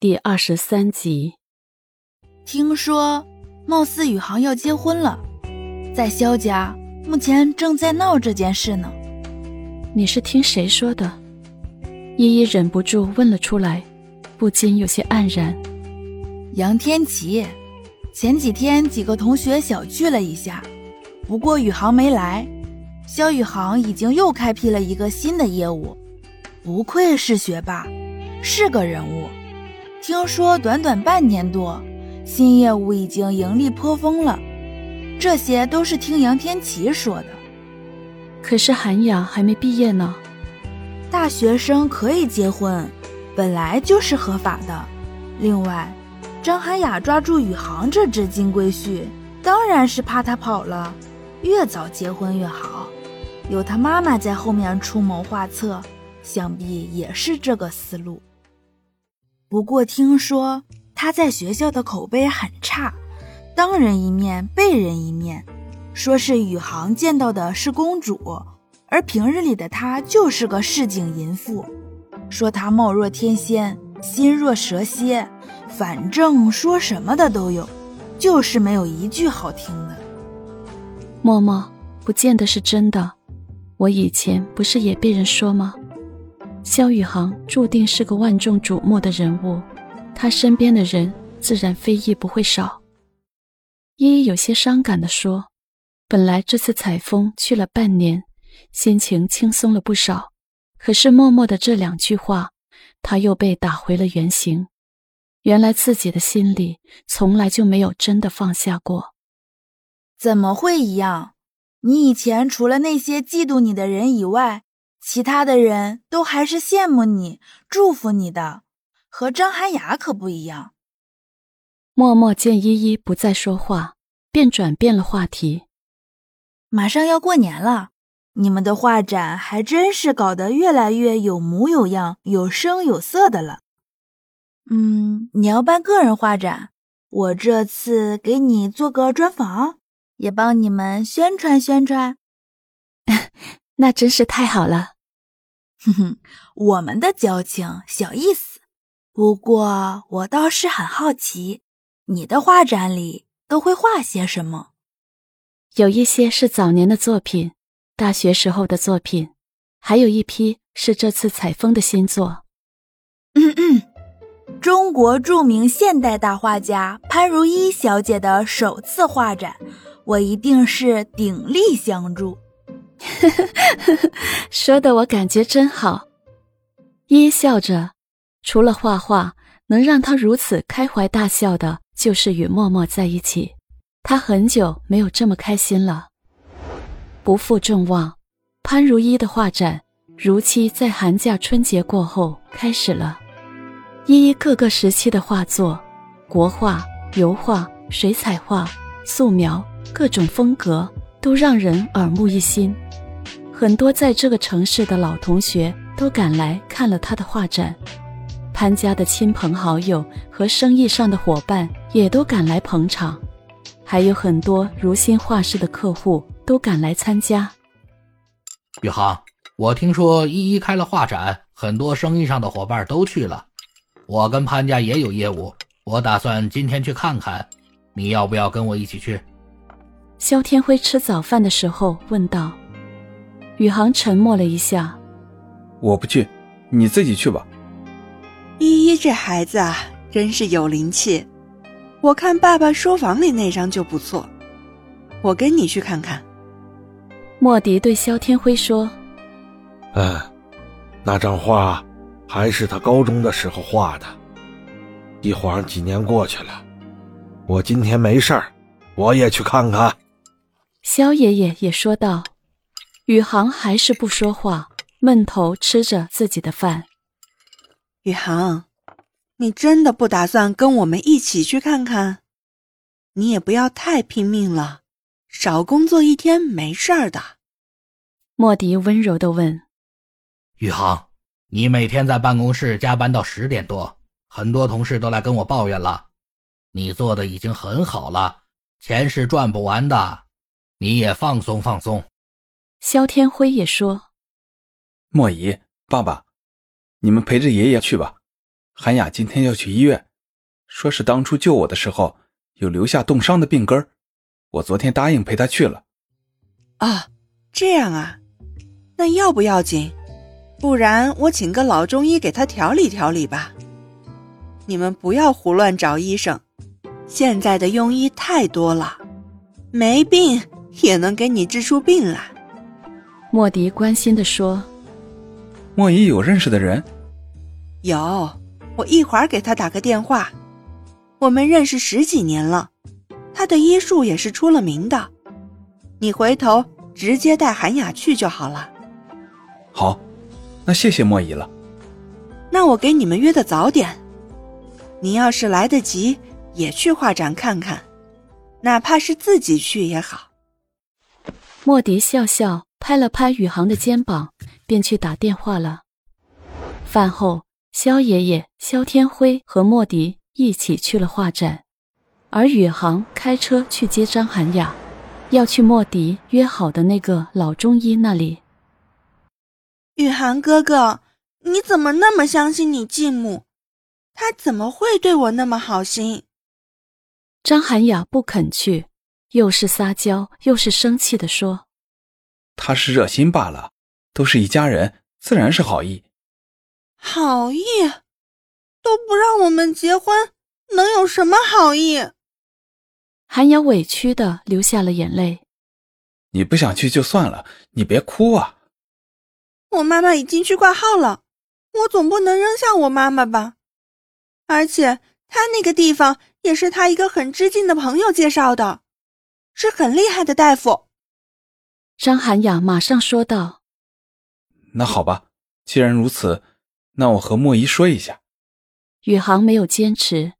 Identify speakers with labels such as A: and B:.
A: 第二十三集。
B: 听说，貌似宇航要结婚了，在萧家目前正在闹这件事呢。
A: 你是听谁说的？依依忍不住问了出来，不禁有些黯然。
B: 杨天琪，前几天几个同学小聚了一下，不过宇航没来。萧宇航已经又开辟了一个新的业务，不愧是学霸，是个人物。听说短短半年多，新业务已经盈利颇丰了。这些都是听杨天琪说的。
A: 可是韩雅还没毕业呢。
B: 大学生可以结婚，本来就是合法的。另外，张涵雅抓住宇航这只金龟婿，当然是怕他跑了。越早结婚越好，有他妈妈在后面出谋划策，想必也是这个思路。不过听说他在学校的口碑很差，当人一面背人一面，说是宇航见到的是公主，而平日里的他就是个市井淫妇，说他貌若天仙，心若蛇蝎，反正说什么的都有，就是没有一句好听的。
A: 默默，不见得是真的，我以前不是也被人说吗？萧宇航注定是个万众瞩目的人物，他身边的人自然非议不会少。依依有些伤感地说：“本来这次采风去了半年，心情轻松了不少，可是默默的这两句话，他又被打回了原形。原来自己的心里从来就没有真的放下过。
B: 怎么会一样？你以前除了那些嫉妒你的人以外。”其他的人都还是羡慕你、祝福你的，和张涵雅可不一样。
A: 默默见依依不再说话，便转变了话题。
B: 马上要过年了，你们的画展还真是搞得越来越有模有样、有声有色的了。嗯，你要办个人画展，我这次给你做个专访，也帮你们宣传宣传。
A: 那真是太好了。
B: 哼哼，我们的交情小意思。不过我倒是很好奇，你的画展里都会画些什么？
A: 有一些是早年的作品，大学时候的作品，还有一批是这次采风的新作。
B: 嗯嗯，中国著名现代大画家潘如一小姐的首次画展，我一定是鼎力相助。
A: 呵呵呵呵，说的我感觉真好。依依笑着，除了画画，能让他如此开怀大笑的，就是与默默在一起。他很久没有这么开心了。不负众望，潘如一的画展如期在寒假春节过后开始了。依依各个时期的画作，国画、油画、水彩画、素描，各种风格都让人耳目一新。很多在这个城市的老同学都赶来看了他的画展，潘家的亲朋好友和生意上的伙伴也都赶来捧场，还有很多如新画室的客户都赶来参加。
C: 宇航，我听说依依开了画展，很多生意上的伙伴都去了。我跟潘家也有业务，我打算今天去看看，你要不要跟我一起去？
A: 肖天辉吃早饭的时候问道。宇航沉默了一下，
D: 我不去，你自己去吧。
E: 依依这孩子啊，真是有灵气。我看爸爸书房里那张就不错，我跟你去看看。
A: 莫迪对肖天辉说：“
F: 嗯，那张画还是他高中的时候画的，一晃几年过去了。我今天没事儿，我也去看看。”
A: 肖爷爷也说道。宇航还是不说话，闷头吃着自己的饭。
E: 宇航，你真的不打算跟我们一起去看看？你也不要太拼命了，少工作一天没事儿的。
A: 莫迪温柔的问：“
C: 宇航，你每天在办公室加班到十点多，很多同事都来跟我抱怨了。你做的已经很好了，钱是赚不完的，你也放松放松。”
A: 肖天辉也说：“
D: 莫姨，爸爸，你们陪着爷爷去吧，韩雅今天要去医院，说是当初救我的时候有留下冻伤的病根儿，我昨天答应陪她去了。
E: 啊，这样啊，那要不要紧？不然我请个老中医给她调理调理吧。你们不要胡乱找医生，现在的庸医太多了，没病也能给你治出病来。
A: 莫迪关心的说。
D: 莫姨有认识的人？
E: 有，我一会儿给他打个电话。我们认识十几年了，他的医术也是出了名的。你回头直接带韩雅去就好了。
D: 好，那谢谢莫姨了。
E: 那我给你们约的早点。你要是来得及，也去画展看看，哪怕是自己去也好。
A: 莫迪笑笑，拍了拍宇航的肩膀。便去打电话了。饭后，肖爷爷、肖天辉和莫迪一起去了画展，而宇航开车去接张涵雅，要去莫迪约好的那个老中医那里。
B: 宇航哥哥，你怎么那么相信你继母？他怎么会对我那么好心？
A: 张涵雅不肯去，又是撒娇又是生气的说：“
D: 他是热心罢了。”都是一家人，自然是好意。
B: 好意都不让我们结婚，能有什么好意？
A: 韩瑶委屈的流下了眼泪。
D: 你不想去就算了，你别哭啊。
B: 我妈妈已经去挂号了，我总不能扔下我妈妈吧？而且她那个地方也是她一个很知心的朋友介绍的，是很厉害的大夫。
A: 张涵雅马上说道。
D: 那好吧，既然如此，那我和莫姨说一下。
A: 宇航没有坚持，